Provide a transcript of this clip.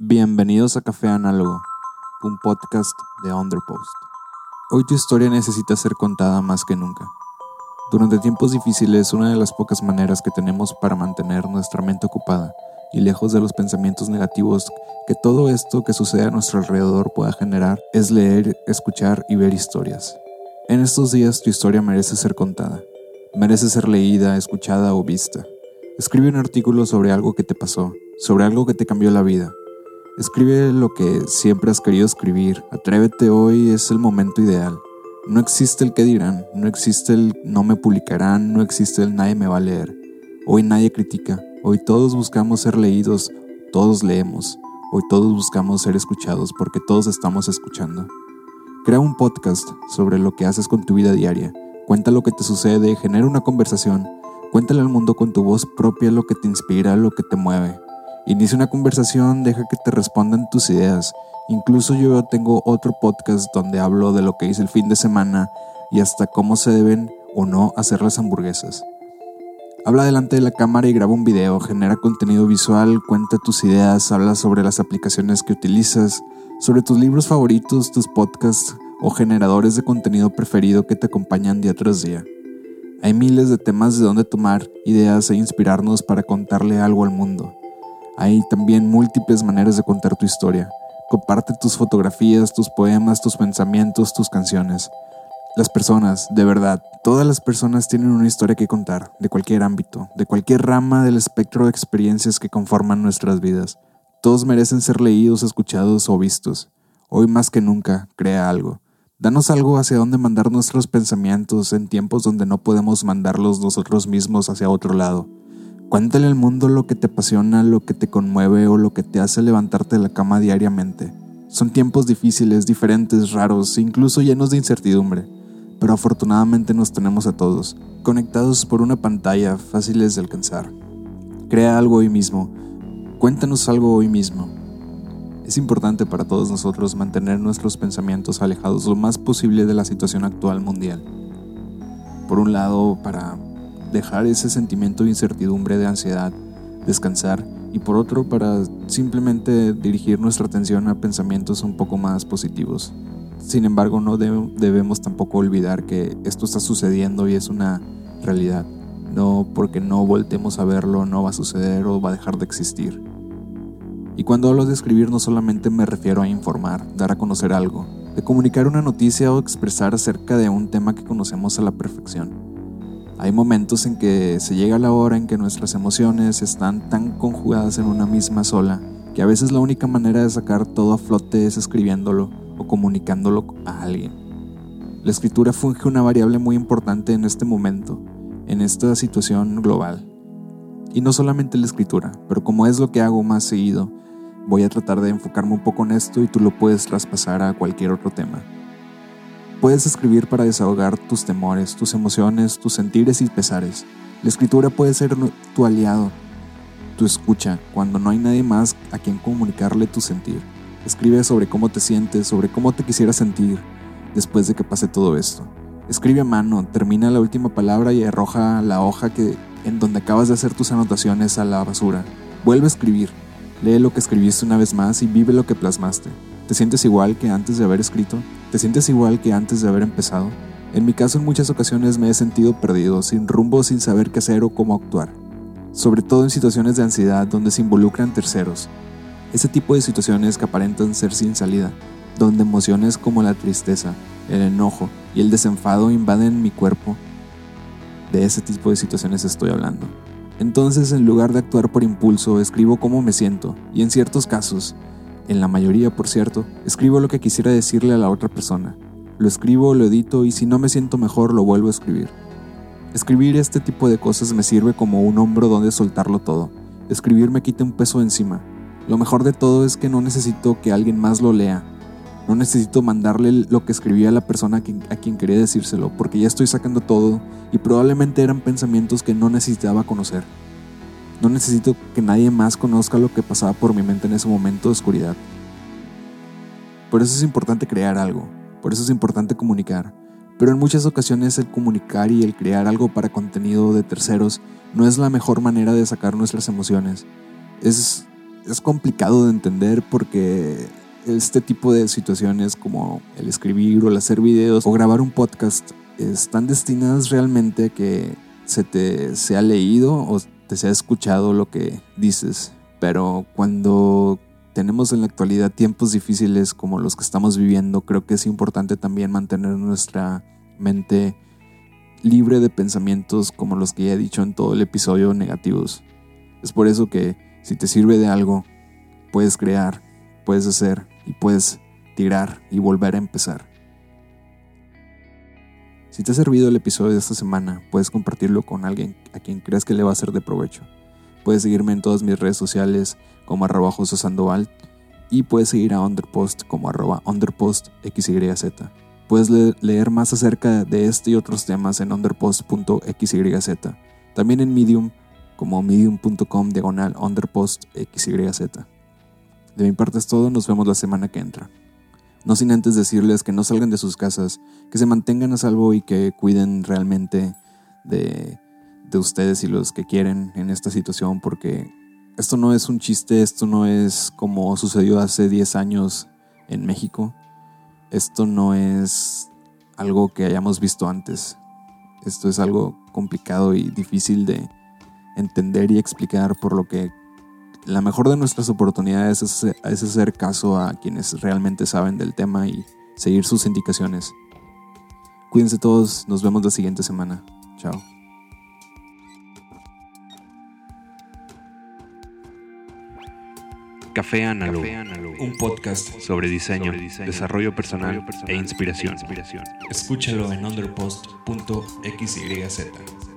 Bienvenidos a Café Análogo, un podcast de Underpost. Hoy tu historia necesita ser contada más que nunca. Durante tiempos difíciles, una de las pocas maneras que tenemos para mantener nuestra mente ocupada y lejos de los pensamientos negativos que todo esto que sucede a nuestro alrededor pueda generar es leer, escuchar y ver historias. En estos días tu historia merece ser contada, merece ser leída, escuchada o vista. Escribe un artículo sobre algo que te pasó, sobre algo que te cambió la vida Escribe lo que siempre has querido escribir. Atrévete hoy, es el momento ideal. No existe el que dirán, no existe el no me publicarán, no existe el nadie me va a leer. Hoy nadie critica, hoy todos buscamos ser leídos, todos leemos, hoy todos buscamos ser escuchados porque todos estamos escuchando. Crea un podcast sobre lo que haces con tu vida diaria. Cuenta lo que te sucede, genera una conversación. Cuéntale al mundo con tu voz propia lo que te inspira, lo que te mueve. Inicia una conversación, deja que te respondan tus ideas. Incluso yo tengo otro podcast donde hablo de lo que hice el fin de semana y hasta cómo se deben o no hacer las hamburguesas. Habla delante de la cámara y graba un video, genera contenido visual, cuenta tus ideas, habla sobre las aplicaciones que utilizas, sobre tus libros favoritos, tus podcasts o generadores de contenido preferido que te acompañan día tras día. Hay miles de temas de donde tomar ideas e inspirarnos para contarle algo al mundo. Hay también múltiples maneras de contar tu historia. Comparte tus fotografías, tus poemas, tus pensamientos, tus canciones. Las personas, de verdad, todas las personas tienen una historia que contar, de cualquier ámbito, de cualquier rama del espectro de experiencias que conforman nuestras vidas. Todos merecen ser leídos, escuchados o vistos. Hoy más que nunca, crea algo. Danos algo hacia dónde mandar nuestros pensamientos en tiempos donde no podemos mandarlos nosotros mismos hacia otro lado. Cuéntale al mundo lo que te apasiona, lo que te conmueve o lo que te hace levantarte de la cama diariamente. Son tiempos difíciles, diferentes, raros, incluso llenos de incertidumbre, pero afortunadamente nos tenemos a todos, conectados por una pantalla, fáciles de alcanzar. Crea algo hoy mismo, cuéntanos algo hoy mismo. Es importante para todos nosotros mantener nuestros pensamientos alejados lo más posible de la situación actual mundial. Por un lado, para dejar ese sentimiento de incertidumbre, de ansiedad, descansar y por otro para simplemente dirigir nuestra atención a pensamientos un poco más positivos. Sin embargo, no debemos tampoco olvidar que esto está sucediendo y es una realidad. No porque no voltemos a verlo no va a suceder o va a dejar de existir. Y cuando hablo de escribir no solamente me refiero a informar, dar a conocer algo, de comunicar una noticia o expresar acerca de un tema que conocemos a la perfección. Hay momentos en que se llega la hora en que nuestras emociones están tan conjugadas en una misma sola que a veces la única manera de sacar todo a flote es escribiéndolo o comunicándolo a alguien. La escritura funge una variable muy importante en este momento, en esta situación global. Y no solamente la escritura, pero como es lo que hago más seguido, voy a tratar de enfocarme un poco en esto y tú lo puedes traspasar a cualquier otro tema. Puedes escribir para desahogar tus temores, tus emociones, tus sentires y pesares. La escritura puede ser tu aliado, tu escucha, cuando no hay nadie más a quien comunicarle tu sentir. Escribe sobre cómo te sientes, sobre cómo te quisieras sentir después de que pase todo esto. Escribe a mano, termina la última palabra y arroja la hoja que, en donde acabas de hacer tus anotaciones a la basura. Vuelve a escribir, lee lo que escribiste una vez más y vive lo que plasmaste. ¿Te sientes igual que antes de haber escrito? ¿Te sientes igual que antes de haber empezado? En mi caso en muchas ocasiones me he sentido perdido, sin rumbo, sin saber qué hacer o cómo actuar. Sobre todo en situaciones de ansiedad donde se involucran terceros. Ese tipo de situaciones que aparentan ser sin salida, donde emociones como la tristeza, el enojo y el desenfado invaden mi cuerpo. De ese tipo de situaciones estoy hablando. Entonces, en lugar de actuar por impulso, escribo cómo me siento, y en ciertos casos, en la mayoría, por cierto, escribo lo que quisiera decirle a la otra persona. Lo escribo, lo edito y si no me siento mejor lo vuelvo a escribir. Escribir este tipo de cosas me sirve como un hombro donde soltarlo todo. Escribir me quita un peso encima. Lo mejor de todo es que no necesito que alguien más lo lea. No necesito mandarle lo que escribí a la persona a quien, quería decírselo, porque ya estoy sacando todo y probablemente eran pensamientos que no necesitaba conocer. No necesito que nadie más conozca lo que pasaba por mi mente en ese momento de oscuridad. Por eso es importante crear algo, por eso es importante comunicar. Pero en muchas ocasiones el comunicar y el crear algo para contenido de terceros no es la mejor manera de sacar nuestras emociones. Es, es complicado de entender porque este tipo de situaciones como el escribir o el hacer videos o grabar un podcast están destinadas realmente a que se te sea leído o te sea escuchado lo que dices. Pero cuando tenemos en la actualidad tiempos difíciles como los que estamos viviendo, creo que es importante también mantener nuestra mente libre de pensamientos como los que ya he dicho en todo el episodio negativos. Es por eso que si te sirve de algo, puedes crear, puedes hacer y puedes tirar y volver a empezar. Si te ha servido el episodio de esta semana, puedes compartirlo con alguien a quien creas que le va a ser de provecho. Puedes seguirme en todas mis redes sociales como arroba Sandoval y puedes seguir a Underpost como arroba underpostxyz. Puedes leer más acerca de este y otros temas en underpost.xyz. También en Medium como medium.com diagonal underpostxyz. De mi parte es todo, nos vemos la semana que entra. No sin antes decirles que no salgan de sus casas, que se mantengan a salvo y que cuiden realmente de, de ustedes y los que quieren en esta situación, porque esto no es un chiste, esto no es como sucedió hace 10 años en México. Esto no es algo que hayamos visto antes. Esto es algo complicado y difícil de entender y explicar, por lo que la mejor de nuestras oportunidades es, hacer caso a quienes realmente saben del tema y seguir sus indicaciones. Cuídense todos, nos vemos la siguiente semana. Chao. Café Análogo, un podcast sobre diseño, desarrollo personal, e inspiración. Escúchalo en underpost.xyz.